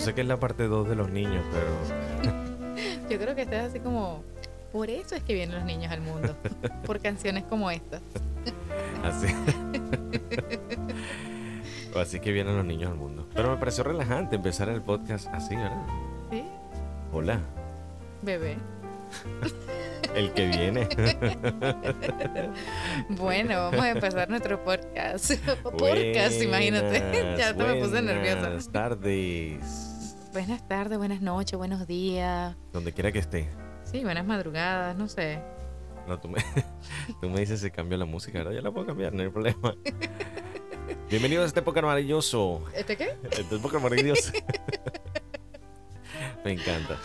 Yo sé que es la parte 2 de los niños, pero Yo creo que estás así como. Por eso es que vienen los niños al mundo. por canciones como estas. así. así que vienen los niños al mundo. Pero me pareció relajante empezar el podcast así, ¿verdad? Sí, Hola, bebé. el que viene. Bueno, vamos a empezar nuestro podcast. podcast, imagínate. Buenas, ya hasta me puse nerviosa. Buenas tardes. Buenas tardes, buenas noches, buenos días. Donde quiera que esté. Sí, buenas madrugadas, no sé. No, tú me, tú me dices si cambio la música, ¿verdad? Ya la puedo cambiar, no hay problema. Bienvenidos a este podcast maravilloso. ¿Este qué? Este podcast maravilloso. Me encanta.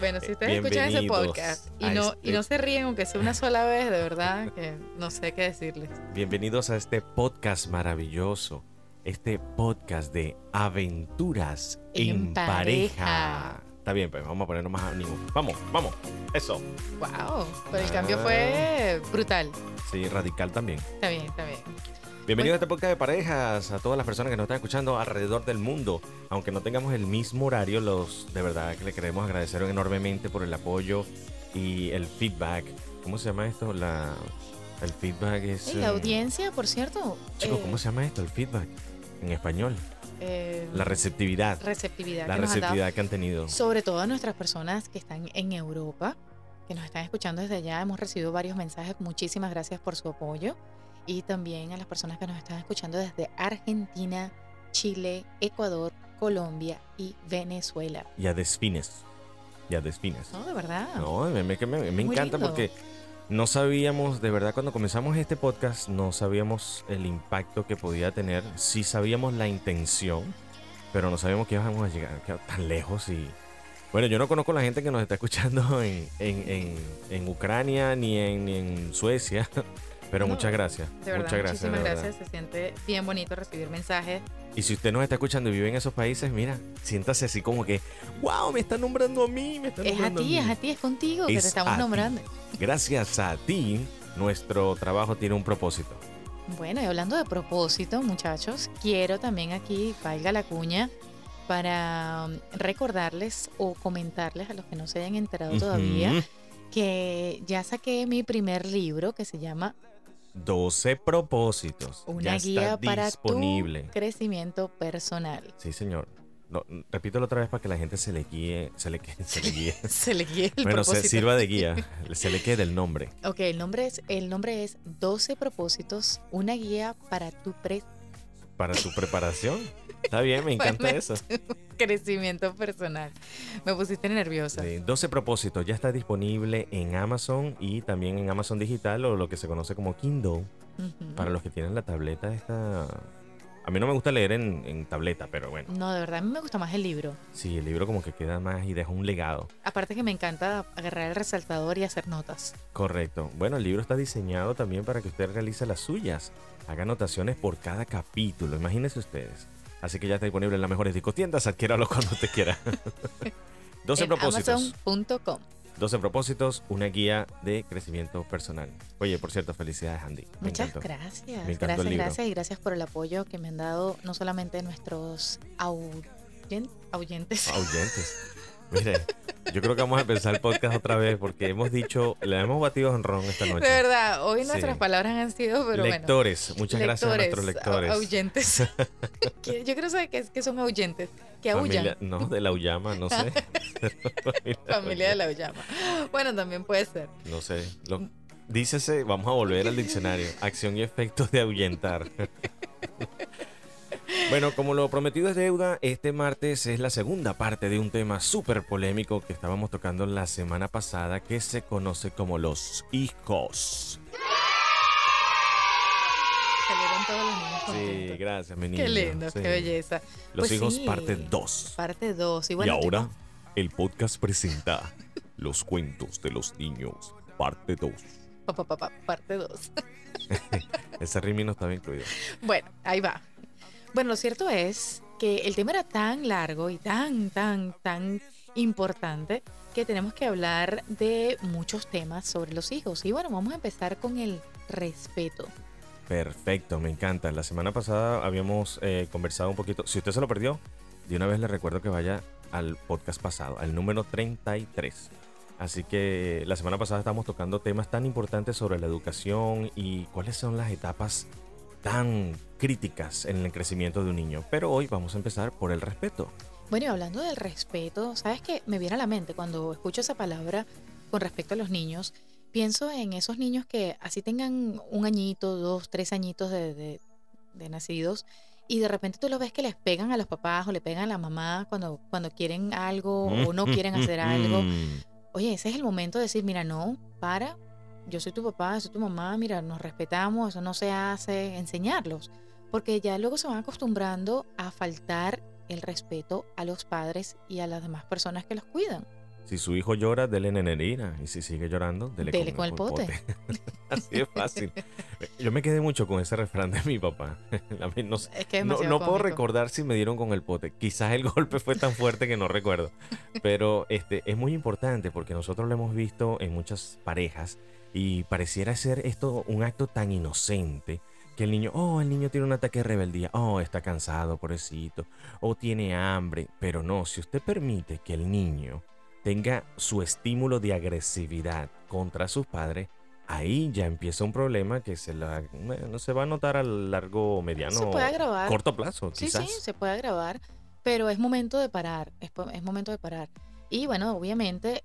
Bueno, si ustedes escuchan ese podcast y no, este- y no se ríen, aunque sea una sola vez, de verdad que no sé qué decirles. Bienvenidos a este podcast maravilloso. Este podcast de aventuras en, En pareja. pareja. Está bien, pues vamos a ponernos más ánimo. Vamos, vamos. Eso. Wow, pero el cambio Ah. fue brutal. Sí, radical también. Está bien, está bien. Bienvenidos a este podcast de parejas, a todas las personas que nos están escuchando alrededor del mundo. Aunque no tengamos el mismo horario, los de verdad que le queremos agradecer enormemente por el apoyo y el feedback. ¿Cómo se llama esto? La, el feedback es. La eh, audiencia, por cierto. Chicos, eh, ¿cómo se llama esto? El feedback en español. eh, La receptividad. receptividad La que nos han dado. receptividad que han tenido. Sobre todo a nuestras personas que están en Europa, que nos están escuchando desde allá. Hemos recibido varios mensajes. Muchísimas gracias por su apoyo. Y también a las personas que nos están escuchando desde Argentina, Chile, Ecuador, Colombia y Venezuela. Y a desfines. Y a desfines. No, de verdad. No, me, me- me- encanta lindo. porque no sabíamos, de verdad, cuando comenzamos este podcast, no sabíamos el impacto que podía tener. Sí sabíamos la intención, pero no sabíamos que íbamos a llegar tan lejos. Y bueno, yo no conozco la gente que nos está escuchando en, en, en- en Ucrania ni en, ni en Suecia, pero No, muchas gracias. De verdad, muchas gracias. muchísimas gracias. Se siente bien bonito recibir mensajes. Y si usted nos está escuchando y vive en esos países, mira, siéntase así como que, wow, me está nombrando a mí, me está Es a nombrando ti, mí". es a ti, es contigo que te estamos ti. nombrando. Gracias a ti, nuestro trabajo tiene un propósito. Bueno, y hablando de propósito, muchachos, quiero también aquí, valga la cuña, para um, recordarles o comentarles a los que no se hayan enterado todavía que ya saqué mi primer libro que se llama 12 propósitos. Una ya guía está para disponible. tu crecimiento personal. Sí, señor. No, repítelo otra vez para que la gente se le guíe, se le, se le guíe. Se le guía el bueno, se sirva de guía, se le quede el nombre. Ok, el nombre es, el nombre es 12 propósitos, una guía para tu pre- Para tu preparación. Está bien, me encanta eso. crecimiento personal. Me pusiste nerviosa. Sí, 12 propósitos ya está disponible en Amazon y también en Amazon Digital o lo que se conoce como Kindle. Para los que tienen la tableta esta... A mí no me gusta leer en, en tableta, pero bueno. No, de verdad, a mí me gusta más el libro. Sí, el libro como que queda más y deja un legado. Aparte que me encanta agarrar el resaltador y hacer notas. Correcto. Bueno, el libro está diseñado también para que usted realice las suyas. Haga anotaciones por cada capítulo. Imagínense ustedes. Así que ya está disponible en las mejores discotiendas. Adquiéralo cuando usted quiera. 12 en propósitos. Amazon.com. 12 propósitos, una guía de crecimiento personal. Oye, por cierto, felicidades, Andy. Me Muchas encantó. gracias. Me Gracias, gracias y gracias por el apoyo que me han dado no solamente nuestros ahuyentes. Mire, yo creo que vamos a empezar el podcast otra vez porque hemos dicho, le hemos batido en ron esta De noche. verdad, hoy Sí. nuestras palabras han sido, pero bueno. lectores, muchas gracias a nuestros lectores. Ahuyentes. Que- Yo saber qué, es- qué son ahuyentes. Que aullan. no, de la Uyama, no sé. Familia de la Auyama. Bueno, también puede ser. No sé. Lo, dícese, vamos a volver al diccionario. Acción y efectos de ahuyentar. bueno, como lo prometido es deuda, este martes es la segunda parte de un tema súper polémico que estábamos tocando la semana pasada que se conoce como los hijos. Salieron todos los niños Sí, gracias, mi niño. Qué lindo, Sí. qué belleza. Los Pues hijos sí. parte 2. Parte 2. Y, Y ahora, el podcast presenta Los cuentos de los niños, parte 2. pa, pa, pa, pa, parte 2. Ese ritmo no estaba incluido. Bueno, ahí va. Bueno, lo cierto es que el tema era tan largo y tan, tan, tan importante que tenemos que hablar de muchos temas sobre los hijos. Y bueno, vamos a empezar con el respeto. Perfecto, me encanta. La semana pasada habíamos eh, conversado un poquito. Si usted se lo perdió, de una vez le recuerdo que vaya al podcast pasado, al número 33. Así que la semana pasada estábamos tocando temas tan importantes sobre la educación y cuáles son las etapas tan críticas en el crecimiento de un niño. Pero hoy vamos a empezar por el respeto. Bueno, y hablando del respeto, ¿sabes qué? Me viene a la mente cuando escucho esa palabra con respecto a los niños. Pienso en esos niños que así tengan un añito, dos, tres añitos de, de, de nacidos y de repente tú lo ves que les pegan a los papás o le pegan a la mamá cuando, cuando quieren algo o no quieren hacer algo. Oye, ese es el momento de decir, mira, no, para, yo soy tu papá, soy tu mamá, mira, nos respetamos, eso no se hace, enseñarlos. Porque ya luego se van acostumbrando a faltar el respeto a los padres y a las demás personas que los cuidan. Si su hijo llora, dele nenerina. Y si sigue llorando, dele, Dele con el pote. Así es fácil. Yo me quedé mucho con ese refrán de mi papá. No, Es que es no, no puedo recordar si me dieron con el pote. Quizás el golpe fue tan fuerte que no recuerdo. Pero este, es muy importante porque nosotros lo hemos visto en muchas parejas y pareciera ser esto un acto tan inocente que el niño, oh, el niño tiene un ataque de rebeldía, oh, está cansado, pobrecito, o tiene hambre. Pero no, si usted permite que el niño tenga su estímulo de agresividad contra sus padres, ahí ya empieza un problema que se, la, bueno, se va a notar a largo, mediano, Se puede agravar. corto plazo, Sí, quizás. sí, se puede agravar, pero es momento de parar, es momento de parar. Y bueno, obviamente,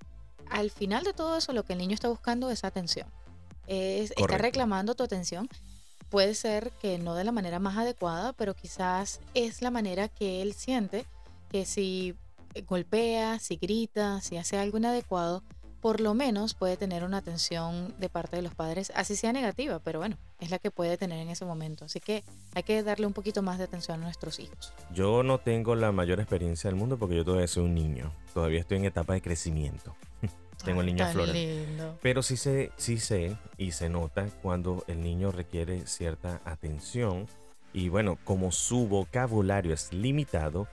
al final de todo eso, lo que el niño está buscando es atención. Es, está reclamando tu atención. Puede ser que no de la manera más adecuada, pero quizás es la manera que él siente que si golpea, si grita, si hace algo inadecuado, por lo menos puede tener una atención de parte de los padres, así sea negativa, pero bueno, es la que puede tener en ese momento. Así que hay que darle un poquito más de atención a nuestros hijos. Yo no tengo la mayor experiencia del mundo porque yo todavía soy un niño. Todavía estoy en etapa de crecimiento. Tengo el niño tan lindo. Pero sí sé, sí sé y se nota cuando el niño requiere cierta atención. Y bueno, como su vocabulario es limitado,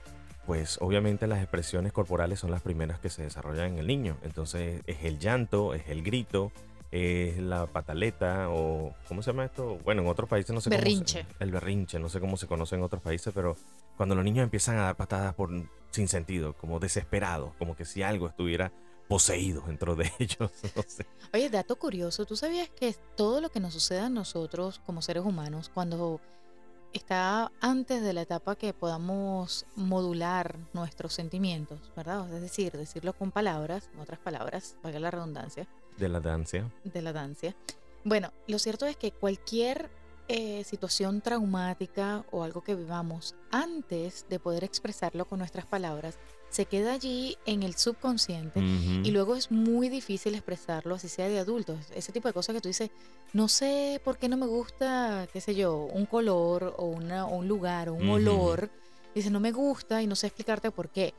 pues obviamente las expresiones corporales son las primeras que se desarrollan en el niño. Entonces es el llanto, es el grito, es la pataleta o ¿cómo se llama esto? Bueno, en otros países no sé Berrinche. cómo se, el berrinche, no sé cómo se conoce en otros países, pero cuando los niños empiezan a dar patadas por sin sentido, como desesperados, como que si algo estuviera poseído dentro de ellos, no sé. Oye, dato curioso, ¿tú sabías que todo lo que nos sucede a nosotros como seres humanos, cuando está antes de la etapa que podamos modular nuestros sentimientos, ¿verdad? Es decir, decirlo con palabras, en otras palabras, valga la redundancia, de la danza. de la danza. Bueno, lo cierto es que cualquier eh, situación traumática o algo que vivamos antes de poder expresarlo con nuestras palabras, se queda allí en el subconsciente y luego es muy difícil expresarlo, así sea de adultos. Ese tipo de cosas que tú dices, no sé por qué no me gusta, qué sé yo, un color o, una, o un lugar o un olor. Dices, no me gusta y no sé explicarte por qué.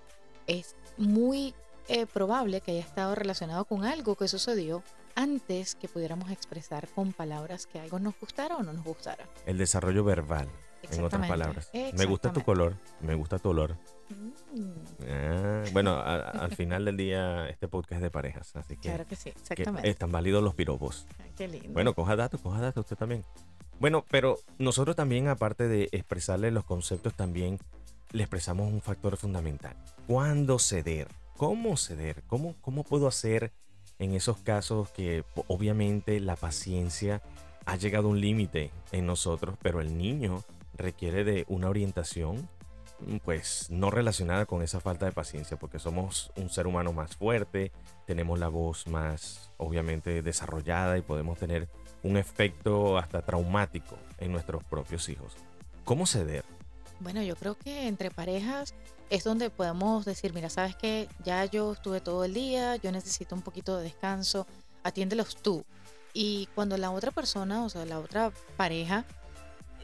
Es muy eh, probable que haya estado relacionado con algo que sucedió antes que pudiéramos expresar con palabras que algo nos gustara o no nos gustara. El desarrollo verbal, en otras palabras. Me gusta tu color, me gusta tu olor. Mm, Ah, bueno, a- al final del día este podcast es de parejas, así que, claro que sí, que exactamente. están válidos los piropos. Ay, Qué lindo. Bueno, coja datos, coja datos usted también. Bueno, pero nosotros también, aparte de expresarle los conceptos, también le expresamos un factor fundamental. ¿Cuándo ceder? ¿Cómo ceder? ¿Cómo, cómo puedo hacer en esos casos que obviamente la paciencia ha llegado a un límite en nosotros, pero el niño requiere de una orientación mm, pues no relacionada con esa falta de paciencia, porque somos un ser humano más fuerte, tenemos la voz más obviamente desarrollada y podemos tener un efecto hasta traumático en nuestros propios hijos. ¿Cómo ceder? Bueno, yo creo que entre parejas es donde podemos decir, mira, sabes que ya yo estuve todo el día, yo necesito un poquito de descanso, atiéndelos tú. Y cuando la otra persona, o sea, la otra pareja,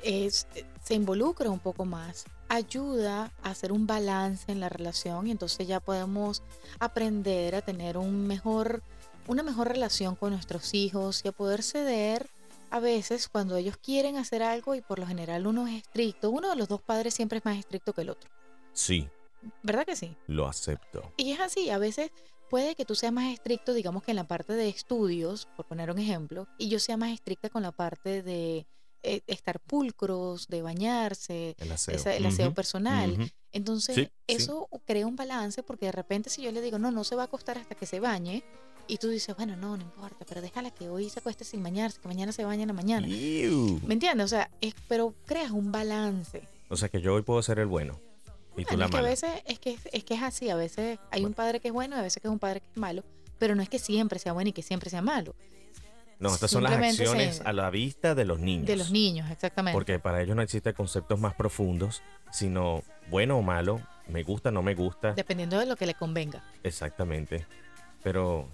es, se involucra un poco más, ayuda a hacer un balance en la relación y entonces ya podemos aprender a tener un mejor, una mejor relación con nuestros hijos y a poder ceder a veces cuando ellos quieren hacer algo y por lo general uno es estricto, uno de los dos padres siempre es más estricto que el otro. Sí, ¿Verdad que sí? lo acepto. Y es así, a veces puede que tú seas más estricto, digamos que en la parte de estudios, por poner un ejemplo, y yo sea más estricta con la parte de eh, estar pulcros, de bañarse, El aseo. esa- el aseo Ujú, personal. ujú. Entonces, Sí, sí. eso crea un balance porque de repente si yo le digo, no, no se va a acostar hasta que se bañe, y tú dices, bueno, no, no importa, pero déjala que hoy se acueste sin bañarse, que mañana se bañe en la mañana. Iu. ¿Me entiendes? O sea, es, pero creas un balance. O sea que yo hoy puedo ser el bueno y tú Bueno, la es que a mala. veces es que, es que es así, a veces hay un padre que es bueno y a veces que es un padre que es malo, pero no es que siempre sea bueno y que siempre sea malo. No, estas son las se- acciones a la vista de los niños. De los niños, exactamente. Porque para ellos no existen conceptos más profundos, sino bueno o malo, me gusta, no me gusta, Dependiendo de lo que le convenga. exactamente. Pero,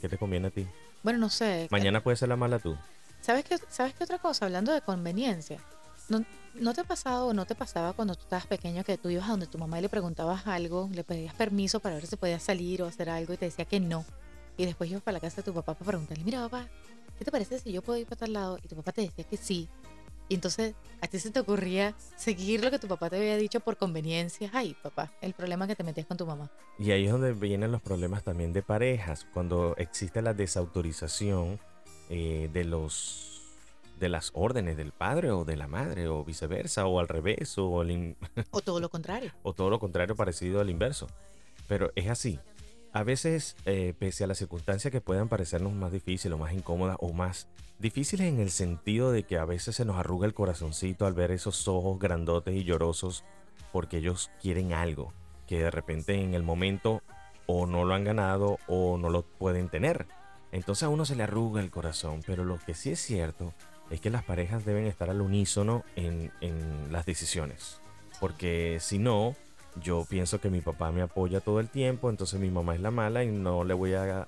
¿qué te conviene a ti? Bueno, no sé. Mañana puede ser la mala tú. ¿Sabes qué, ¿Sabes qué otra cosa? Hablando de conveniencia. ¿No, ¿No te ha pasado o no te pasaba cuando tú estabas pequeño que tú ibas a donde tu mamá y le preguntabas algo, le pedías permiso para ver si podías salir o hacer algo y te decía que no? Y después ibas para la casa de tu papá para preguntarle, mira papá, ¿qué te parece si yo puedo ir para tal lado? Y tu papá te decía que sí. Y entonces a ti se te ocurría seguir lo que tu papá te había dicho por conveniencia. Ay, papá, el problema que te metías con tu mamá. Y ahí es donde vienen los problemas también de parejas, cuando existe la desautorización eh, de los de las órdenes del padre o de la madre o viceversa o al revés o, in- O todo lo contrario. o todo lo contrario parecido al inverso. Pero es así. A veces, eh, pese a las circunstancias que puedan parecernos más difíciles o más incómodas o más difíciles en el sentido de que a veces se nos arruga el corazoncito al ver esos ojos grandotes y llorosos porque ellos quieren algo que de repente en el momento o no lo han ganado o no lo pueden tener. Entonces a uno se le arruga el corazón, pero lo que sí es cierto es que las parejas deben estar al unísono en, en las decisiones. Porque si no, yo pienso que mi papá me apoya todo el tiempo, entonces mi mamá es la mala y no le voy a,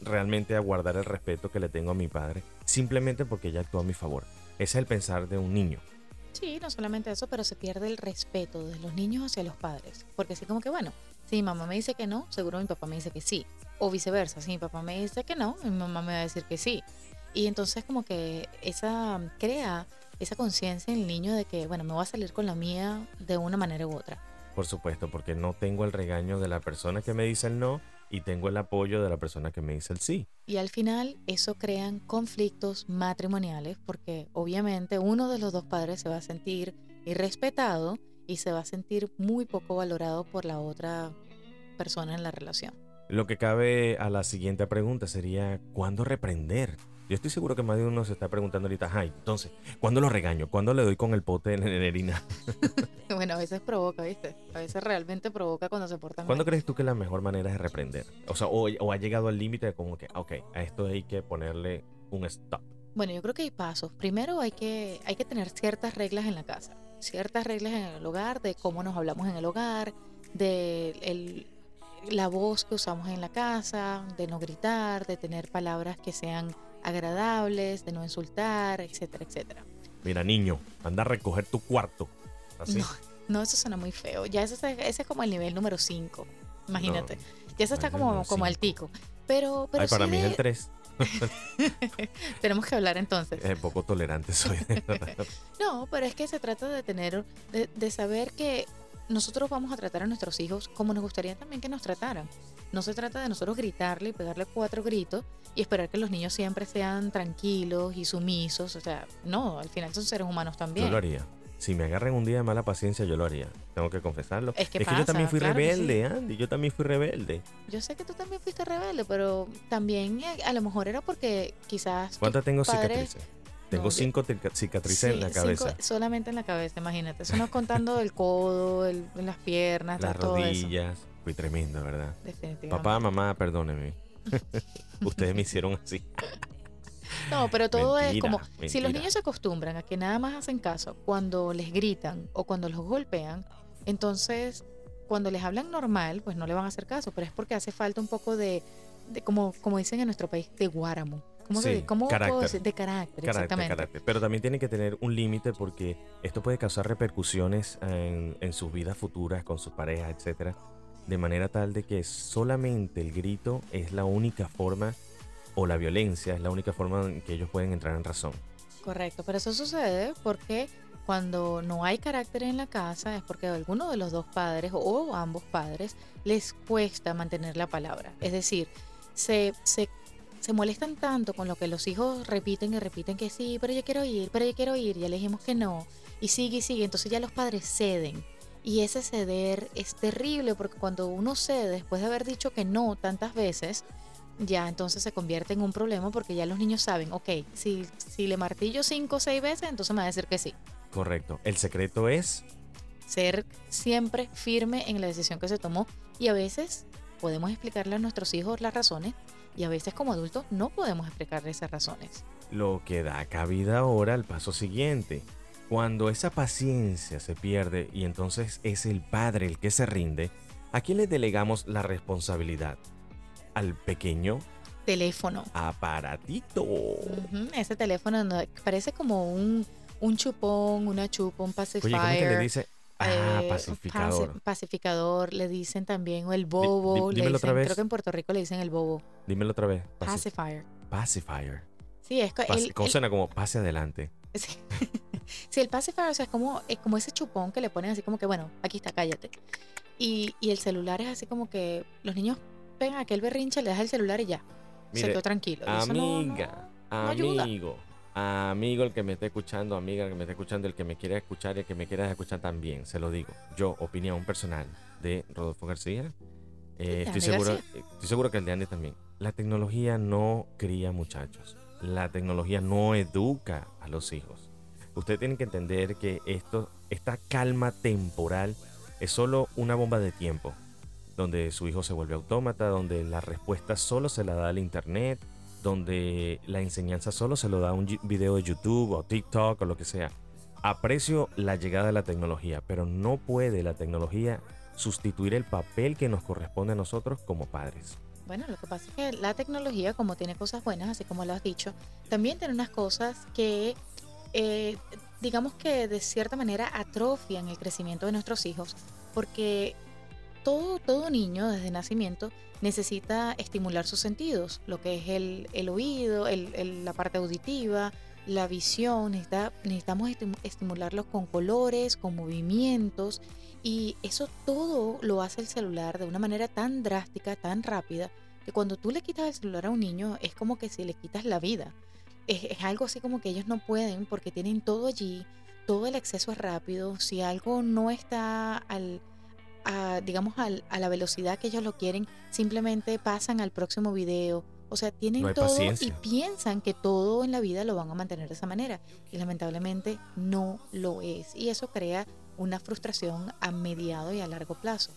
realmente a guardar el respeto que le tengo a mi padre, simplemente porque ella actuó a mi favor. Ese es el pensar de un niño. Sí, no solamente eso, pero se pierde el respeto de los niños hacia los padres. Porque así como que, bueno, si mi mamá me dice que no, seguro mi papá me dice que sí. O viceversa, si mi papá me dice que no, mi mamá me va a decir que sí. Y entonces como que esa crea esa conciencia en el niño de que, bueno, me voy a salir con la mía de una manera u otra. Por supuesto, porque no tengo el regaño de la persona que me dice el no y tengo el apoyo de la persona que me dice el sí. Y al final eso crean conflictos matrimoniales porque obviamente uno de los dos padres se va a sentir irrespetado y se va a sentir muy poco valorado por la otra persona en la relación. Lo que cabe a la siguiente pregunta sería, ¿cuándo reprender? Yo estoy seguro que más de uno se está preguntando ahorita, ay, entonces, ¿cuándo lo regaño? ¿Cuándo le doy con el pote de nerina? Bueno, a veces provoca, ¿viste? A veces realmente provoca cuando se portan ¿Cuándo mal. crees tú que la mejor manera es reprender? O sea, o, o ha llegado al límite de como que, ok, a esto hay que ponerle un stop. Bueno, yo creo que hay pasos. Primero hay que, hay que tener ciertas reglas en la casa, ciertas reglas en el hogar, de cómo nos hablamos en el hogar, de el- la voz que usamos en la casa, de no gritar, de tener palabras que sean agradables, de no insultar, etcétera, etcétera. Mira, niño, anda a recoger tu cuarto. Así. No, no, eso suena muy feo. Ya ese, es- ese es como el nivel número 5. Imagínate. ya está ese es como, como cinco. altico. Pero, pero Ay, para sí mí es el de- 3. tenemos que hablar entonces. Es poco tolerante soy. No, pero es que se trata de tener, de, de saber que nosotros vamos a tratar a nuestros hijos como nos gustaría también que nos trataran. No se trata de nosotros gritarle y pegarle cuatro gritos y esperar que los niños siempre sean tranquilos y sumisos. O sea, no, al final son seres humanos Yo también. lo haría. Si me agarran un día de mala paciencia, yo lo haría. Tengo que confesarlo. Es que yo pasa, también fui claro rebelde, Andy. Yo también fui rebelde. Yo sé que tú también fuiste rebelde, pero también eh, a lo mejor era porque quizás... ¿Cuántas tengo padres- cicatrices? Tengo No, yo- cinco cicatrices en la cinco- cabeza. solamente en la cabeza, imagínate. Eso no es contando el codo, el- las piernas, Las todo eso. Fui tremendo, ¿verdad? Definitivamente. Papá, mamá, perdónenme. Ustedes me hicieron así. No, pero todo es Mentira, como, si los mentira. niños se acostumbran a que nada más hacen caso cuando les gritan o cuando los golpean, entonces cuando les hablan normal, pues no le van a hacer caso, pero es porque hace falta un poco de, de como, como dicen en nuestro país, de guáramo. ¿Cómo, se- Sí, cómo puedo carácter. decir? De carácter, Carácter, exactamente. carácter. Pero también tiene que tener un límite porque esto puede causar repercusiones en, en sus vidas futuras con sus parejas, etcétera, de manera tal de que solamente el grito es la única forma o la violencia es la única forma en que ellos pueden entrar en razón. Correcto, pero eso sucede porque cuando no hay carácter en la casa es porque alguno de los dos padres o ambos padres les cuesta mantener la palabra. Es decir, se, se, se molestan tanto con lo que los hijos repiten y repiten que sí, pero yo quiero ir, pero yo quiero ir, ya le dijimos que no, y sigue y sigue, entonces ya los padres ceden. Y ese ceder es terrible porque cuando uno cede después de haber dicho que no tantas veces, ya entonces se convierte en un problema porque ya los niños saben, ok, si, si le martillo cinco o seis veces, entonces me va a decir que sí. Correcto. El secreto es ser siempre firme en la decisión que se tomó y a veces podemos explicarle a nuestros hijos las razones y a veces como adultos no podemos explicarle esas razones. Lo que da cabida ahora al paso siguiente. Cuando esa paciencia se pierde y entonces es el padre el que se rinde, ¿a quién le delegamos la responsabilidad? ¿Al pequeño? Teléfono. Aparatito. Ese teléfono parece como un, un chupón, una chupa, un pacifier. Oye, ¿cómo que le dice? Ah, eh, pacificador. pacificador, le dicen también, o el bobo. dímelo otra vez. Creo que en Puerto Rico le dicen el bobo. Dímelo otra vez. pacifier. Pacifier. Sí, es como suena como pase adelante. Sí. Sí, el pacifier, o sea, es como, es como ese chupón que le ponen así como que, bueno, aquí está, cállate. Y, y el celular es así como que los niños pegan aquel berrinche, le das el celular y ya. se quedó tranquilo. Amiga, amigo, amigo el que me esté escuchando, amiga el que me esté escuchando, el que me quiera escuchar y el que me quiera escuchar también, se lo digo. Yo, opinión personal de Rodolfo García. Eh, estoy, seguro, estoy seguro que el de Andy también. La tecnología no cría muchachos. La tecnología no educa a los hijos. Usted tiene que entender que esto, esta calma temporal es solo una bomba de tiempo, donde su hijo se vuelve autómata, donde la respuesta solo se la da al internet, donde la enseñanza solo se lo da un video de YouTube o TikTok o lo que sea. Aprecio la llegada de la tecnología, pero no puede la tecnología sustituir el papel que nos corresponde a nosotros como padres. Bueno, lo que pasa es que la tecnología, como tiene cosas buenas, así como lo has dicho, también tiene unas cosas que, eh, digamos que de cierta manera atrofian el crecimiento de nuestros hijos, porque todo, todo niño desde nacimiento necesita estimular sus sentidos, lo que es el, oído, la parte auditiva, la visión, necesitamos estimularlos con colores, con movimientos y eso todo lo hace el celular de una manera tan drástica, tan rápida, que cuando tú le quitas el celular a un niño es como que si le quitas la vida. Es, algo así como que ellos no pueden porque tienen todo allí, todo el acceso es rápido. Si algo no está al, digamos, a la velocidad que ellos lo quieren, simplemente pasan al próximo video. O sea, tienen todo y piensan que todo en la vida lo van a mantener de esa manera. Y lamentablemente no lo es. Y eso crea una frustración a mediado y a largo plazo.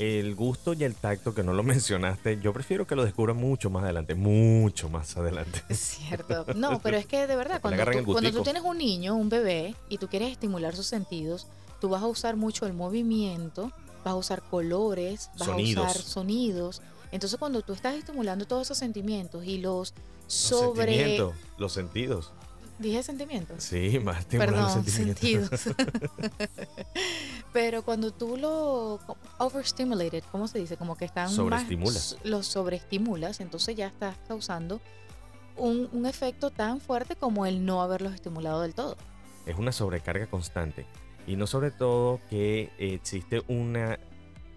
El gusto y el tacto que no lo mencionaste, yo prefiero que lo descubra mucho más adelante, mucho más adelante. Es cierto. No, pero es que de verdad, cuando tú, cuando tú tienes un niño, un bebé, y tú quieres estimular sus sentidos, tú vas a usar mucho el movimiento, vas a usar colores, vas a usar sonidos. Entonces cuando tú estás estimulando todos esos sentimientos y los sobre... los sentidos. Dije sentimientos. Sí, más Perdón, sentidos. Pero cuando tú lo overstimulated, ¿cómo se dice? Como que están sobreestimulas. Más, los sobreestimulas, entonces ya estás causando un, un efecto tan fuerte como el no haberlos estimulado del todo. Es una sobrecarga constante. Y no sobre todo que existe una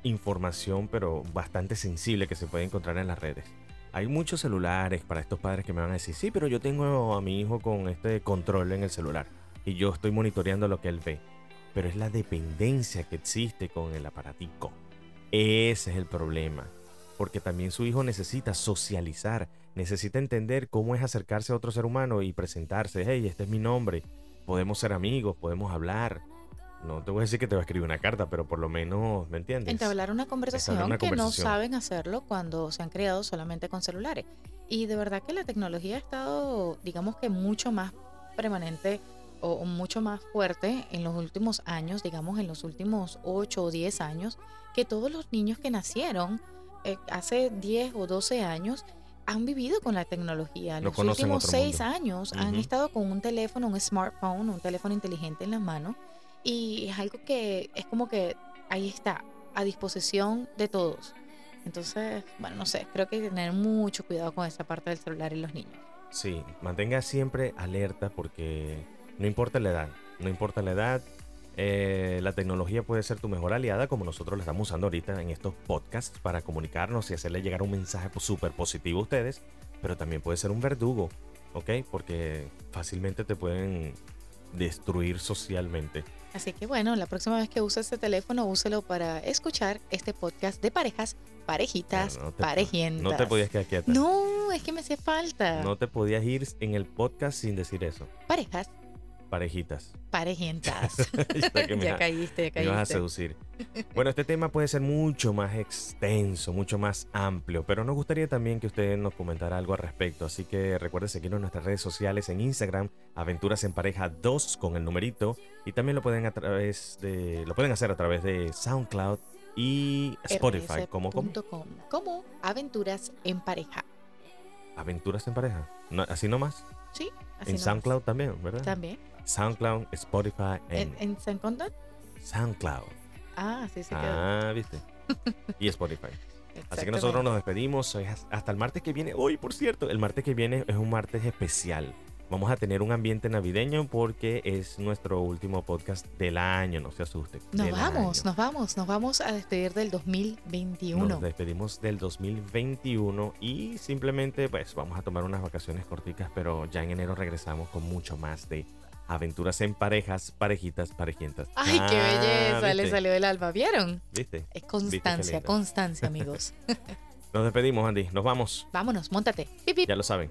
información pero bastante sensible que se puede encontrar en las redes. Hay muchos celulares para estos padres que me van a decir, sí, pero yo tengo a mi hijo con este control en el celular y yo estoy monitoreando lo que él ve. Pero es la dependencia que existe con el aparatico. Ese es el problema. Porque también su hijo necesita socializar, necesita entender cómo es acercarse a otro ser humano y presentarse, hey, este es mi nombre, podemos ser amigos, podemos hablar, no te voy a decir que te va a escribir una carta, pero por lo menos, ¿me entiendes? Entablar una conversación que no saben hacerlo cuando se han creado solamente con celulares. Y de verdad que la tecnología ha estado, digamos que mucho más permanente o mucho más fuerte en los últimos años, digamos en los últimos 8 o 10 años, que todos los niños que nacieron eh, hace 10 o 12 años han vivido con la tecnología. Los últimos 6 años han estado con un teléfono, un smartphone, un teléfono inteligente en las manos y es algo que es como que ahí está, a disposición de todos. Entonces, bueno, no sé, creo que hay que tener mucho cuidado con esa parte del celular y los niños. Sí, mantenga siempre alerta porque no importa la edad, no importa la edad, eh, la tecnología puede ser tu mejor aliada como nosotros la estamos usando ahorita en estos podcasts para comunicarnos y hacerle llegar un mensaje súper positivo a ustedes, pero también puede ser un verdugo, ¿ok? Porque fácilmente te pueden destruir socialmente. Así que bueno, la próxima vez que use ese teléfono, úselo para escuchar este podcast de parejas, parejitas, No, no te- parejientas. No te podías quedar quieta. No, es que me hace falta. No te podías ir en el podcast sin decir eso. Parejas, Parejitas. parejientas. Ya ha- caíste, ya me vas a caíste. seducir. Bueno, este tema puede ser mucho más extenso, mucho más amplio, pero nos gustaría también que usted nos comentara algo al respecto. Así que recuerde seguirnos en nuestras redes sociales en Instagram, Aventuras en Pareja 2 con el numerito, y también lo pueden a través de, lo pueden hacer a través de SoundCloud y Spotify, como, como aventuras en pareja. Aventuras en Pareja. No, así nomás. Sí, así en. SoundCloud también, ¿verdad? También. SoundCloud, Spotify, en, ¿En, SoundCloud? SoundCloud. Ah, sí, quedó. Ah, viste. Y Spotify. Así que nosotros nos despedimos hasta el martes que viene. Hoy, por cierto, el martes que viene es un martes especial. Vamos a tener un ambiente navideño porque es nuestro último podcast del año, no se asuste. Nos vamos, año. nos vamos, nos vamos a despedir del 2021. Nos despedimos del 2021 y simplemente pues vamos a tomar unas vacaciones corticas, pero ya en enero regresamos con mucho más de aventuras en parejas, parejitas, parejientas. Ay, qué Ah, belleza, le salió del alma, ¿vieron? ¿Viste? Es constancia, constancia, amigos. Nos despedimos, Andy. Nos vamos. Vámonos, montate. Ya lo saben.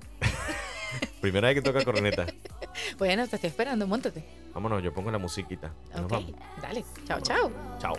Primera vez que toca corneta. Bueno, te estoy esperando, montate. Vámonos, yo pongo la musiquita. Ok, dale. Chao, chao. Chao.